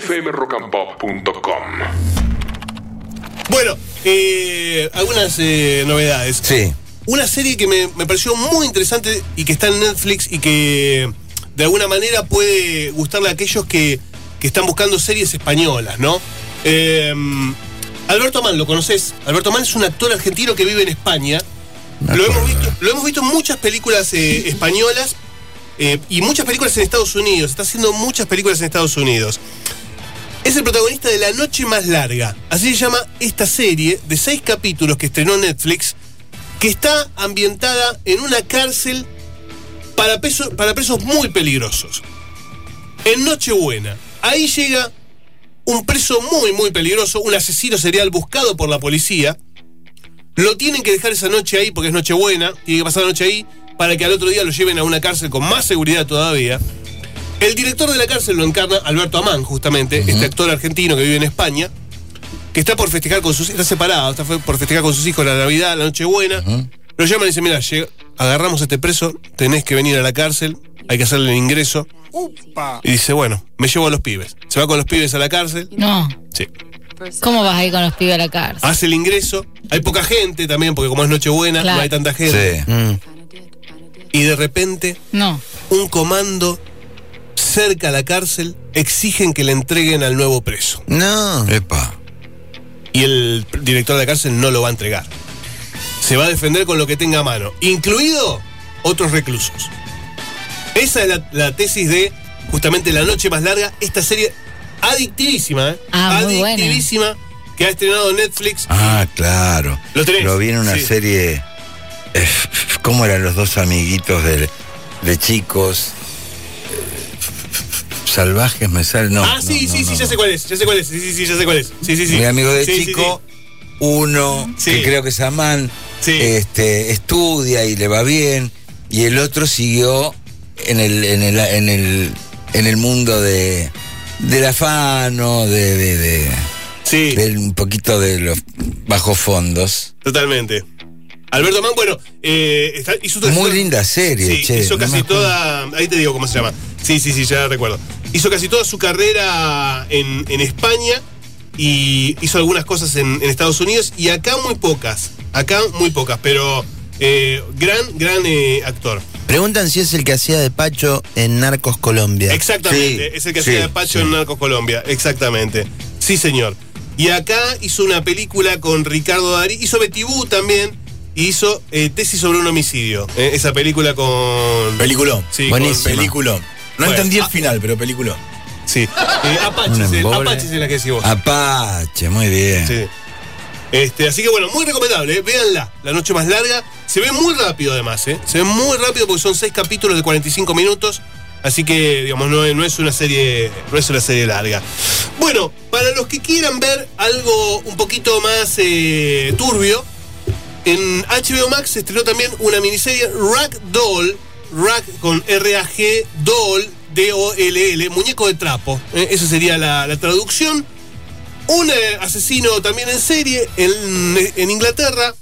fmrockandpop.com. Bueno, eh, algunas eh, novedades. Sí. Una serie que me, me pareció muy interesante y que está en Netflix y que de alguna manera puede gustarle a aquellos que, que están buscando series españolas, ¿no? Eh, Alberto Amán, ¿lo conoces? Alberto Amán es un actor argentino que vive en España. Lo hemos, visto, lo hemos visto en muchas películas eh, españolas eh, y muchas películas en Estados Unidos. Está haciendo muchas películas en Estados Unidos. Es el protagonista de La Noche Más Larga. Así se llama esta serie de seis capítulos que estrenó Netflix, que está ambientada en una cárcel para, para presos muy peligrosos. En Nochebuena. Ahí llega un preso muy, muy peligroso, un asesino serial buscado por la policía. Lo tienen que dejar esa noche ahí porque es Nochebuena, tiene que pasar la noche ahí para que al otro día lo lleven a una cárcel con más seguridad todavía. El director de la cárcel lo encarna Alberto Amán, justamente, este actor argentino que vive en España, que está por festejar con sus está separado, está por festejar con sus hijos la Navidad, la Nochebuena. Lo llaman y dicen, mira, agarramos a este preso, tenés que venir a la cárcel, hay que hacerle el ingreso. Y dice, bueno, me llevo a los pibes. Se va con los pibes a la cárcel. No. Sí. ¿Cómo vas ahí con los pibes a la cárcel? Hace el ingreso. Hay poca gente también, porque como es Nochebuena, Claro. no hay tanta gente. Sí. Mm. Y de repente, No. un comando cerca a la cárcel exigen que le entreguen al nuevo preso. No. Epa. Y el director de la cárcel no lo va a entregar. Se va a defender con lo que tenga a mano, incluido otros reclusos. Esa es la, la tesis de justamente La Noche Más Larga, esta serie adictivísima, ¿eh? Ah, muy buena. adictivísima, que ha estrenado Netflix. Ah, claro. ¿Lo tenés? Lo vi en una Sí. serie. eh, ¿Cómo eran los dos amiguitos de, de chicos? Salvajes me sale. No. ah, no, sí, no, sí, sí, ya sé cuál es, ya sé cuál es, sí, sí, sí, ya sé cuál es. Sí, sí, sí. Mi amigo de Sí, sí, chico, uno que creo que es Amán, este, estudia y le va bien, y el otro siguió en el, en el, en el, en el mundo de del afano, de, de, de- Sí, del un poquito de los bajos fondos. totalmente. Alberto Mann, bueno, eh, está- hizo Muy linda serie, Sí, che, hizo no casi toda. Ahí te digo cómo se llama. Sí, sí, sí, ya recuerdo. Hizo casi toda su carrera en, en España y hizo algunas cosas en, en Estados Unidos y acá muy pocas. Acá muy pocas, pero eh, gran, gran eh, actor. Preguntan si es el que hacía de Pacho en Narcos Colombia. Exactamente, Sí, es el que sí, hacía de Pacho sí. en Narcos Colombia, exactamente. Sí, señor. Y acá hizo una película con Ricardo Darí, hizo Betty Boo también, y hizo eh, Tesis sobre un homicidio. eh, esa película con. Peliculón. Sí, Buenísimo. con- Peliculón. No Bueno, entendí el ah. final, pero peliculón. Sí. Eh, Apache, el- embole. Apache es la que decís vos. Apache, muy bien. Sí. Este, así que bueno, muy recomendable, ¿eh? véanla. La noche más larga. Se ve muy rápido además, ¿eh? Se ve muy rápido porque son seis capítulos de 45 minutos. Así que, digamos, no, es- no es una serie. No es una serie larga. Bueno, para los que quieran ver algo un poquito más eh, turbio, en HBO Max se estrenó también una miniserie Rag Rag con R-A-G, Doll, D-O-L-L, muñeco de trapo. ¿eh? Esa sería la, la traducción. Un eh, asesino también en serie en, en Inglaterra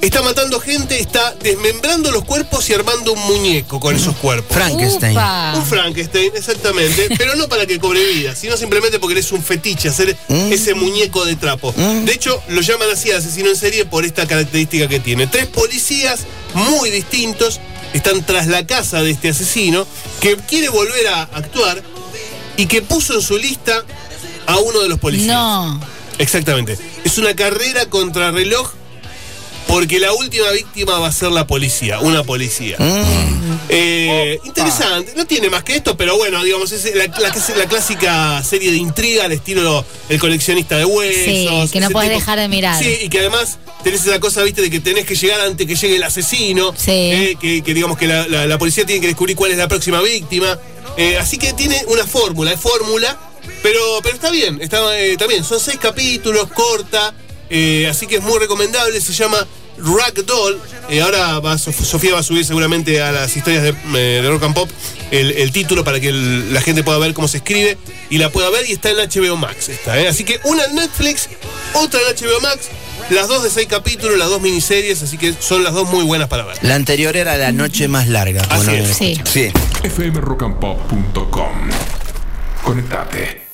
está matando gente, está desmembrando los cuerpos y armando un muñeco con esos cuerpos. Frankenstein. Upa. Un Frankenstein, exactamente, pero no para que cobre vida, sino simplemente porque eres un fetiche hacer Mm. ese muñeco de trapo. De hecho, lo llaman así asesino en serie por esta característica que tiene. Tres policías muy distintos están tras la casa de este asesino que quiere volver a actuar y que puso en su lista a uno de los policías. No. Exactamente. Es una carrera contra reloj porque la última víctima va a ser la policía, una policía. Eh, interesante, no tiene más que esto, pero bueno, digamos, es la, la- la clásica serie de intriga al estilo El coleccionista de huesos. Sí, que no podés dejar de mirar. Sí, y que además tenés esa cosa, viste, de que tenés que llegar antes que llegue el asesino. Sí. eh, que, que digamos que la, la- la policía tiene que descubrir cuál es la próxima víctima. Eh, así que tiene una fórmula, es fórmula, pero, pero está bien, está, eh, está bien. Son seis capítulos, corta, eh, así que es muy recomendable. Se llama Ragdoll. Eh, ahora va, Sof- Sofía va a subir seguramente a las historias de, eh, de Rock and Pop el, el título para que el- la gente pueda ver cómo se escribe y la pueda ver y está en HBO Max. Está, eh. Así que una en Netflix, otra en HBO Max, las dos de seis capítulos, las dos miniseries, así que son las dos muy buenas para ver. La anterior era La Noche Más Larga. Así es. Sí. Sí. fmrockandpop.com. Conectate.